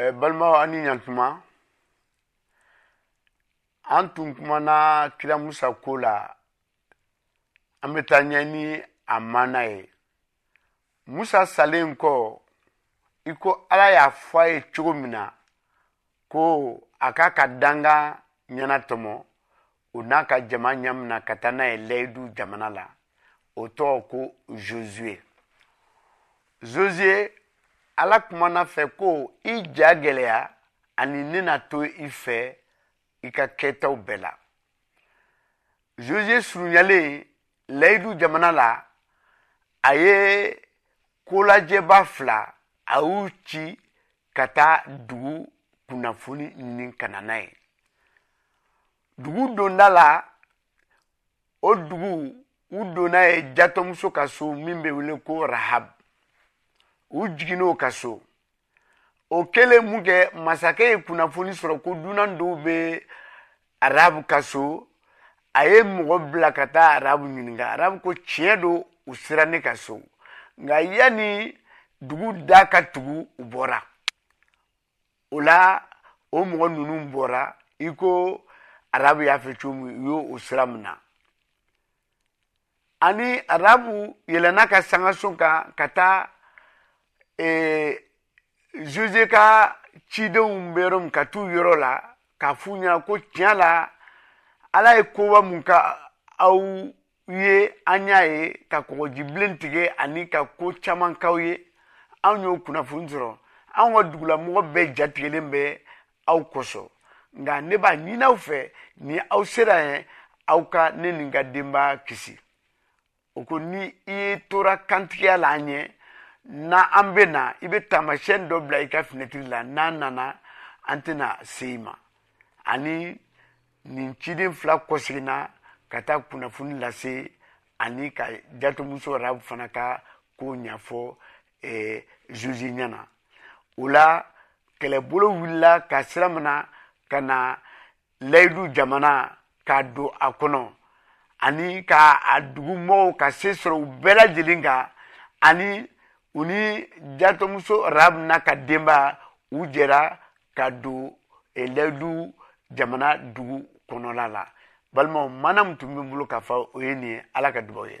Eh, balimaw ani ɲantuma an tun kumana kira musa ko la an bɛ taa ɲɛ ni a mana ye musa salen kɔ i ko ala y'a fɔ a ye cogo min na ko a k'a ka danga ɲɛna tɔmɔ o n'a ka jama ɲamina ka taa n'a ye layidu jamana la o tɔgɔ ko josue josue ala kumana fɛ ko i ja gɛlɛya ani ne na to i fɛ i ka kɛtaw bɛɛ la josue surunyalen layidu jamana la a ye kolajɛba fila a y'u ci ka taa dugu kunnafoni ɲini ka na n'a ye dugu donda la o dugu u donna ye jatɔmuso ka so min bɛ wele ko rahab u jiginn'o ka so o kɛlen mun kɛ masakɛ ye kunnafoni sɔrɔ ko dunan dɔw bɛ arabu ka so a ye mɔgɔ bila ka taa arabu ɲininka arabu ko tiɲɛ don u sera ne ka so nka yanni dugu da ka tugu u bɔra o la o mɔgɔ ninnu bɔra i ko arabu y'a fɛ cogo min u y'o o sira min na ani arabu yɛlɛnna ka sanga sun kan ka taa zuze ka cidenw bɛ yɔrɔ min ka t'u yɔrɔ la k'a f'u ɲɛna ko tiɲɛ la ala ye koba mun ka aw ye an y'a ye ka kɔgɔji bilen tigɛ ani ka ko caman k'aw ye anw y'o kunnafoni sɔrɔ anw ka dugulamɔgɔ bɛɛ jatigɛlen bɛ aw kosɔn nka ne b'a ɲini aw fɛ ni aw sera yen aw ka ne ni n ka denbaya kisi o ko ni i ye tora kantigiya la an ɲɛ na an bɛ na i bɛ taamasiyɛn dɔ bila i ka finɛtiri la n'a nana an tɛna se i ma ani nin ciden fila kɔseginna ka taa kunnafoni lase ani ka jatumuso yɛrɛ fana ka ko ɲɛfɔ eh, zuzi ɲɛ na o la kɛlɛbolo wulila ka sira mina ka na layidu jamana k'a don a kɔnɔ ani ka a dugu mɔgɔw ka se sɔrɔ u bɛɛ lajɛlen kan ani u ni jatɔmuso rabu na ka denba u jɛra ka don eh, layidu jamana dugu kɔnɔla la balimaw mana min tun bɛ n bolo k'a fɔ o ye nin ye ala ka dubaw ye